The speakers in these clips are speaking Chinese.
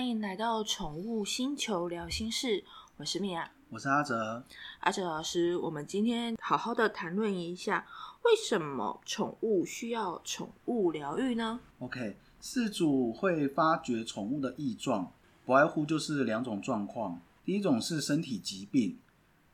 欢迎来到宠物星球聊心事，我是米娅，我是阿哲。阿哲老师，我们今天好好的谈论一下，为什么宠物需要宠物疗愈呢？OK，饲主会发觉宠物的异状，不外乎就是两种状况。第一种是身体疾病，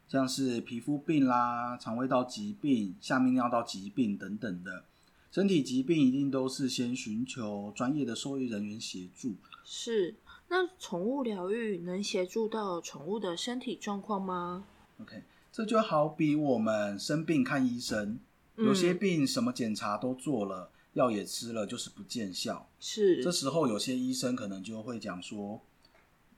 像是皮肤病啦、肠胃道疾病、下泌尿道疾病等等的。身体疾病一定都是先寻求专业的兽医人员协助。是，那宠物疗愈能协助到宠物的身体状况吗？OK，这就好比我们生病看医生，有些病什么检查都做了，药也吃了，就是不见效。是，这时候有些医生可能就会讲说，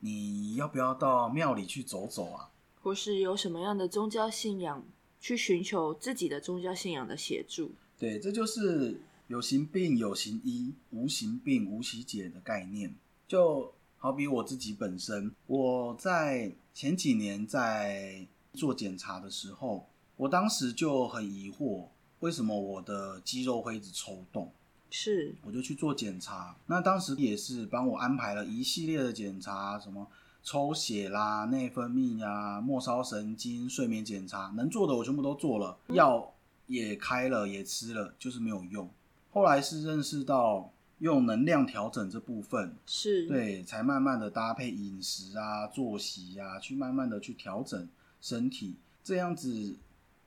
你要不要到庙里去走走啊？或是有什么样的宗教信仰，去寻求自己的宗教信仰的协助？对，这就是有形病有形医，无形病无形解的概念。就好比我自己本身，我在前几年在做检查的时候，我当时就很疑惑，为什么我的肌肉会一直抽动？是，我就去做检查。那当时也是帮我安排了一系列的检查，什么抽血啦、内分泌呀、末梢神经、睡眠检查，能做的我全部都做了，药。也开了，也吃了，就是没有用。后来是认识到用能量调整这部分，是对，才慢慢的搭配饮食啊、作息啊，去慢慢的去调整身体，这样子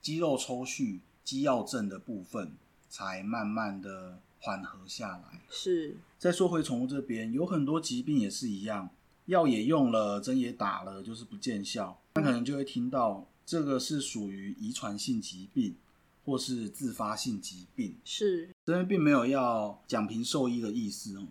肌肉抽蓄、肌药症的部分才慢慢的缓和下来。是。再说回宠物这边，有很多疾病也是一样，药也用了，针也打了，就是不见效。那可能就会听到这个是属于遗传性疾病。或是自发性疾病，是这边并没有要讲评兽医的意思哦。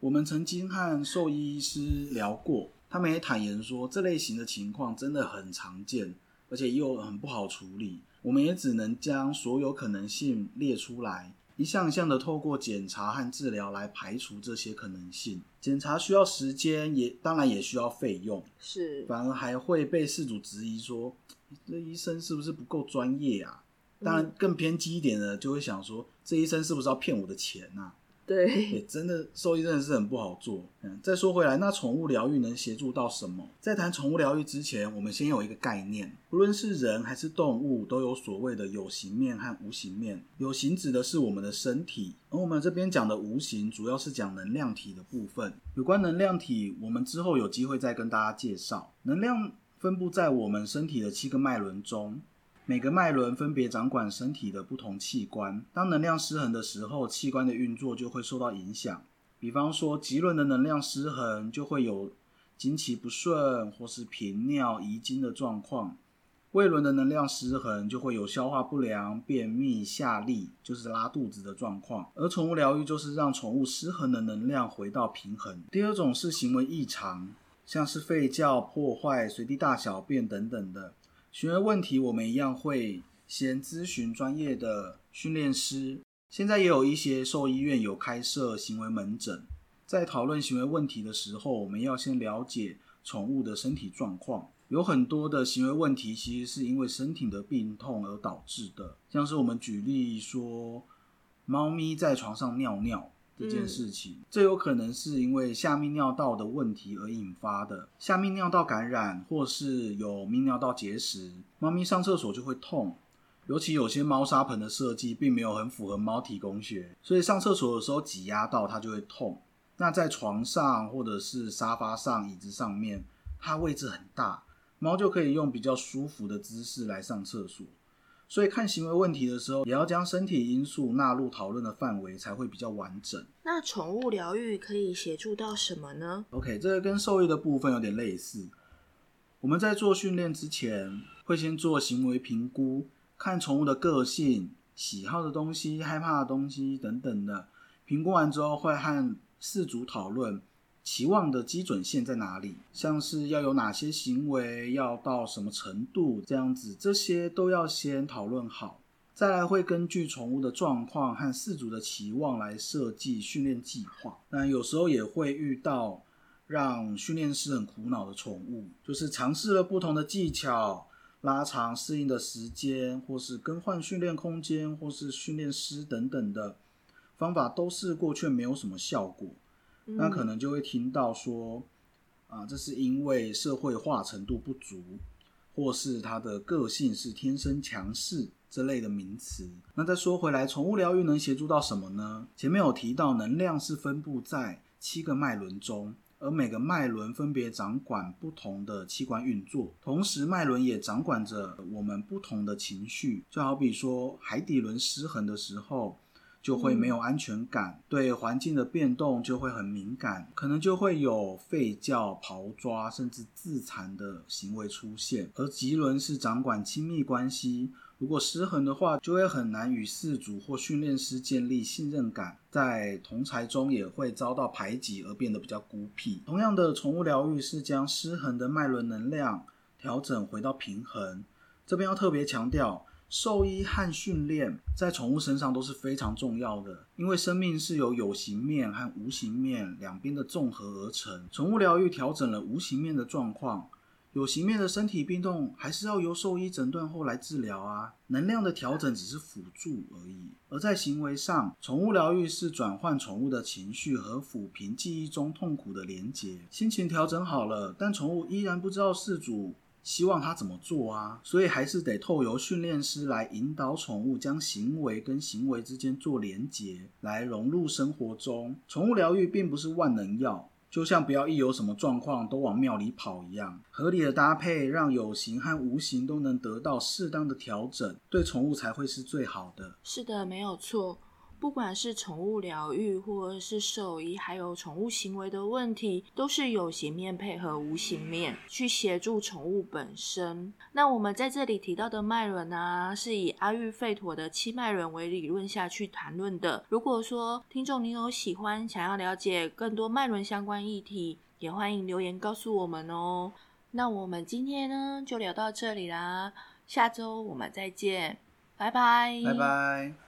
我们曾经和兽医师聊过，他们也坦言说，这类型的情况真的很常见，而且又很不好处理。我们也只能将所有可能性列出来，一项一项的透过检查和治疗来排除这些可能性。检查需要时间，也当然也需要费用，是反而还会被事主质疑说，这医生是不是不够专业啊？当然，更偏激一点的就会想说，这医生是不是要骗我的钱呐？对，真的兽医真的是很不好做。嗯，再说回来，那宠物疗愈能协助到什么？在谈宠物疗愈之前，我们先有一个概念，不论是人还是动物，都有所谓的有形面和无形面。有形指的是我们的身体，而我们这边讲的无形，主要是讲能量体的部分。有关能量体，我们之后有机会再跟大家介绍。能量分布在我们身体的七个脉轮中。每个脉轮分别掌管身体的不同器官。当能量失衡的时候，器官的运作就会受到影响。比方说，脐轮的能量失衡，就会有经期不顺或是频尿、遗精的状况；胃轮的能量失衡，就会有消化不良、便秘、下痢，就是拉肚子的状况。而宠物疗愈就是让宠物失衡的能量回到平衡。第二种是行为异常，像是吠叫、破坏、随地大小便等等的。询问问题，我们一样会先咨询专业的训练师。现在也有一些兽医院有开设行为门诊，在讨论行为问题的时候，我们要先了解宠物的身体状况。有很多的行为问题其实是因为身体的病痛而导致的，像是我们举例说，猫咪在床上尿尿。这件事情，这有可能是因为下泌尿道的问题而引发的。下泌尿道感染，或是有泌尿道结石，猫咪上厕所就会痛。尤其有些猫砂盆的设计并没有很符合猫体工学，所以上厕所的时候挤压到它就会痛。那在床上或者是沙发上、椅子上面，它位置很大，猫就可以用比较舒服的姿势来上厕所。所以看行为问题的时候，也要将身体因素纳入讨论的范围，才会比较完整。那宠物疗愈可以协助到什么呢？OK，这个跟兽医的部分有点类似。我们在做训练之前，会先做行为评估，看宠物的个性、喜好的东西、害怕的东西等等的。评估完之后，会和饲主讨论。期望的基准线在哪里？像是要有哪些行为，要到什么程度，这样子，这些都要先讨论好。再来会根据宠物的状况和饲主的期望来设计训练计划。那有时候也会遇到让训练师很苦恼的宠物，就是尝试了不同的技巧，拉长适应的时间，或是更换训练空间，或是训练师等等的方法都试过，却没有什么效果。那可能就会听到说，啊，这是因为社会化程度不足，或是他的个性是天生强势这类的名词。那再说回来，宠物疗愈能协助到什么呢？前面有提到，能量是分布在七个脉轮中。而每个脉轮分别掌管不同的器官运作，同时脉轮也掌管着我们不同的情绪。就好比说，海底轮失衡的时候，就会没有安全感，对环境的变动就会很敏感，可能就会有吠叫、刨抓，甚至自残的行为出现。而吉轮是掌管亲密关系。如果失衡的话，就会很难与饲主或训练师建立信任感，在同才中也会遭到排挤而变得比较孤僻。同样的，宠物疗愈是将失衡的脉轮能量调整回到平衡。这边要特别强调，兽医和训练在宠物身上都是非常重要的，因为生命是由有形面和无形面两边的综合而成。宠物疗愈调整了无形面的状况。有形面的身体病痛，还是要由兽医诊断后来治疗啊。能量的调整只是辅助而已。而在行为上，宠物疗愈是转换宠物的情绪和抚平记忆中痛苦的连结。心情调整好了，但宠物依然不知道事主希望它怎么做啊，所以还是得透由训练师来引导宠物，将行为跟行为之间做连结，来融入生活中。宠物疗愈并不是万能药。就像不要一有什么状况都往庙里跑一样，合理的搭配让有形和无形都能得到适当的调整，对宠物才会是最好的。是的，没有错。不管是宠物疗愈，或者是兽医，还有宠物行为的问题，都是有形面配合无形面去协助宠物本身。那我们在这里提到的脉轮啊，是以阿育吠陀的七脉轮为理论下去谈论的。如果说听众你有喜欢，想要了解更多脉轮相关议题，也欢迎留言告诉我们哦。那我们今天呢就聊到这里啦，下周我们再见，拜拜，拜拜。